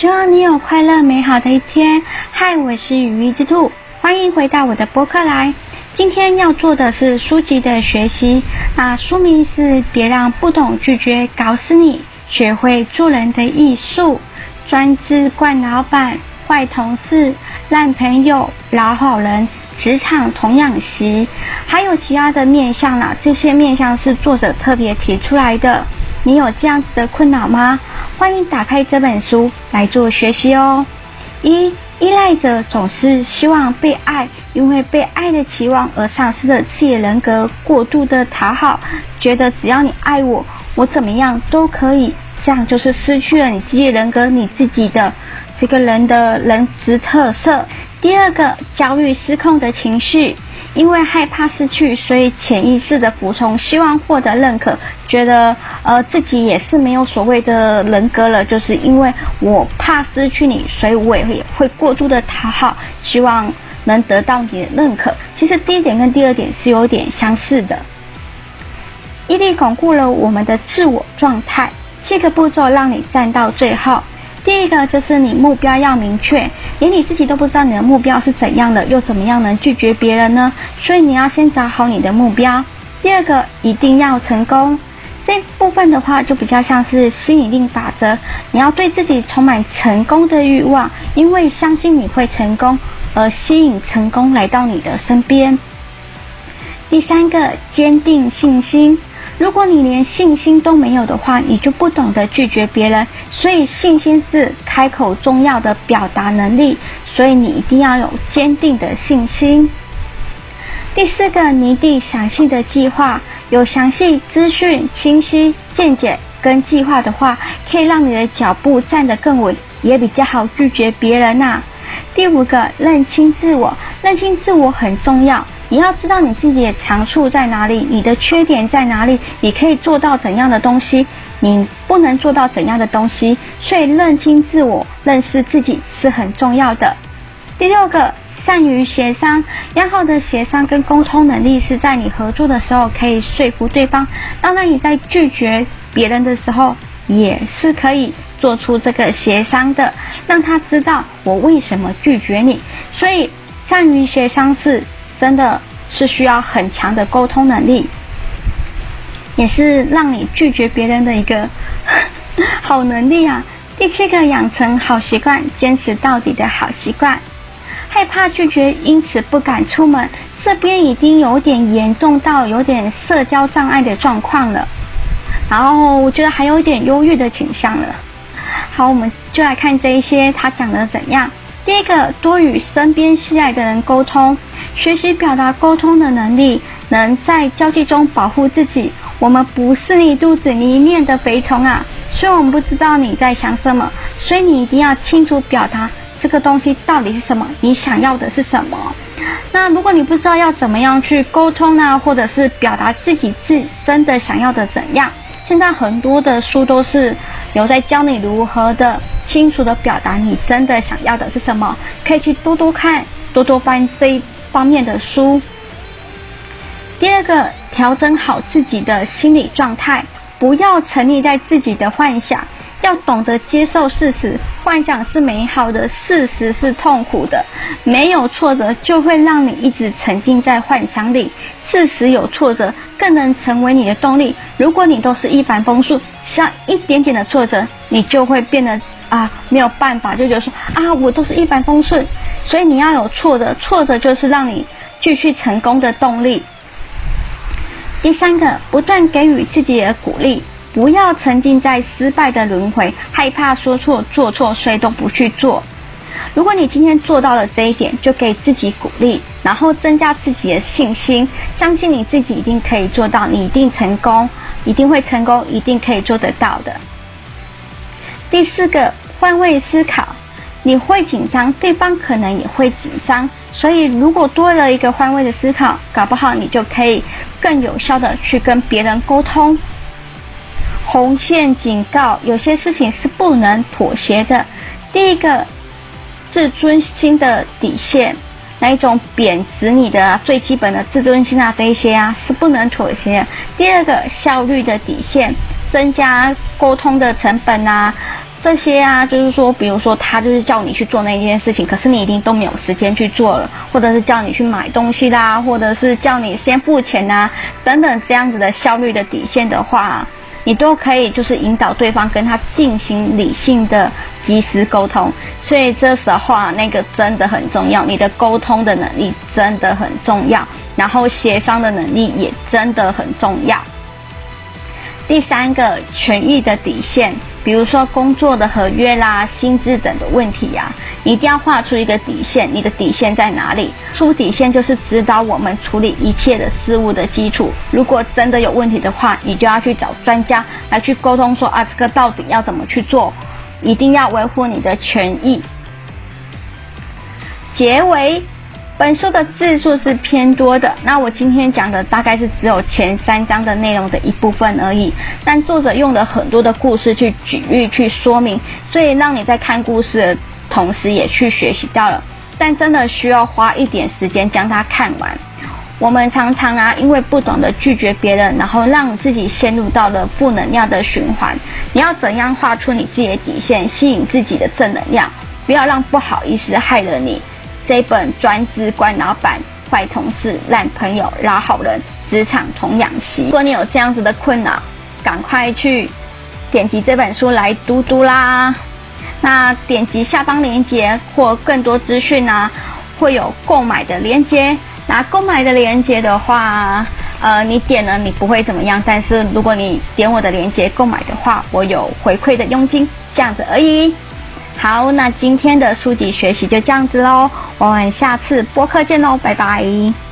希望你有快乐美好的一天。嗨，我是羽翼之兔，欢迎回到我的播客来。今天要做的是书籍的学习，那书名是《别让不懂拒绝搞死你，学会做人的艺术》。专制惯老板、坏同事、烂朋友、老好人，职场童养媳，还有其他的面相啦。这些面相是作者特别提出来的。你有这样子的困扰吗？欢迎打开这本书来做学习哦。一、依赖者总是希望被爱，因为被爱的期望而丧失了自己人格，过度的讨好，觉得只要你爱我，我怎么样都可以，这样就是失去了你自己人格，你自己的这个人的人质特色。第二个，焦虑失控的情绪。因为害怕失去，所以潜意识的服从，希望获得认可，觉得呃自己也是没有所谓的人格了。就是因为我怕失去你，所以我也会会过度的讨好，希望能得到你的认可。其实第一点跟第二点是有点相似的。毅力巩固了我们的自我状态，七个步骤让你站到最后。第一个就是你目标要明确，连你自己都不知道你的目标是怎样的，又怎么样能拒绝别人呢？所以你要先找好你的目标。第二个，一定要成功。这部分的话就比较像是吸引力法则，你要对自己充满成功的欲望，因为相信你会成功，而吸引成功来到你的身边。第三个，坚定信心。如果你连信心都没有的话，你就不懂得拒绝别人。所以信心是开口重要的表达能力，所以你一定要有坚定的信心。第四个，拟定详细的计划，有详细资讯、清晰见解跟计划的话，可以让你的脚步站得更稳，也比较好拒绝别人呐、第五个，认清自我，认清自我很重要。你要知道你自己的长处在哪里，你的缺点在哪里，你可以做到怎样的东西，你不能做到怎样的东西。所以认清自我、认识自己是很重要的。第六个，善于协商，良好的协商跟沟通能力是在你合作的时候可以说服对方，当然你在拒绝别人的时候也是可以做出这个协商的，让他知道我为什么拒绝你。所以善于协商是。真的是需要很强的沟通能力，也是让你拒绝别人的一个 好能力啊。第七个，养成好习惯，坚持到底的好习惯。害怕拒绝，因此不敢出门，这边已经有点严重到有点社交障碍的状况了。然后我觉得还有点忧郁的倾向了。好，我们就来看这一些他讲的怎样。第一个，多与身边信赖的人沟通。学习表达沟通的能力，能在交际中保护自己。我们不是你肚子里面的肥虫啊，所以我们不知道你在想什么，所以你一定要清楚表达这个东西到底是什么，你想要的是什么。那如果你不知道要怎么样去沟通呢，或者是表达自己自真的想要的怎样，现在很多的书都是有在教你如何的清楚的表达你真的想要的是什么，可以去多多看，多多翻这一方面的书。第二个，调整好自己的心理状态，不要沉溺在自己的幻想，要懂得接受事实。幻想是美好的，事实是痛苦的。没有挫折，就会让你一直沉浸在幻想里；事实有挫折，更能成为你的动力。如果你都是一帆风顺，像一点点的挫折，你就会变得。啊，没有办法，就觉得说啊，我都是一帆风顺，所以你要有挫折，挫折就是让你继续成功的动力。第三个，不断给予自己的鼓励，不要沉浸在失败的轮回，害怕说错做错，所以都不去做。如果你今天做到了这一点，就给自己鼓励，然后增加自己的信心，相信你自己一定可以做到，你一定成功，一定会成功，一定可以做得到的。第四个，换位思考，你会紧张，对方可能也会紧张，所以如果多了一个换位的思考，搞不好你就可以更有效的去跟别人沟通。红线警告，有些事情是不能妥协的。第一个，自尊心的底线，那一种贬值你的最基本的自尊心啊，这一些啊是不能妥协。第二个，效率的底线，增加沟通的成本啊。这些啊，就是说，比如说他就是叫你去做那件事情，可是你一定都没有时间去做了，或者是叫你去买东西啦，或者是叫你先付钱啊，等等这样子的效率的底线的话，你都可以就是引导对方跟他进行理性的及时沟通。所以这时候啊，那个真的很重要，你的沟通的能力真的很重要，然后协商的能力也真的很重要。第三个权益的底线，比如说工作的合约啦、薪资等的问题呀、一定要画出一个底线。你的底线在哪里？出底线就是指导我们处理一切的事物的基础。如果真的有问题的话，你就要去找专家来去沟通说，说啊，这个到底要怎么去做？一定要维护你的权益。结尾。本书的字数是偏多的，那我今天讲的大概是只有前三章的内容的一部分而已。但作者用了很多的故事去举例去说明，所以让你在看故事的同时也去学习到了。但真的需要花一点时间将它看完。我们常常啊，因为不懂得拒绝别人，然后让自己陷入到了负能量的循环。你要怎样画出你自己的底线，吸引自己的正能量，不要让不好意思害了你。这本专治官老板、坏同事、烂朋友、老好人、职场童养媳。如果你有这样子的困扰，赶快去点击这本书来读读啦。那点击下方链接或更多资讯呢，会有购买的链接。那购买的链接的话，呃，你点了你不会怎么样，但是如果你点我的链接购买的话，我有回馈的佣金，这样子而已。好，那今天的书籍学习就这样子喽，我们下次播客见喽，拜拜。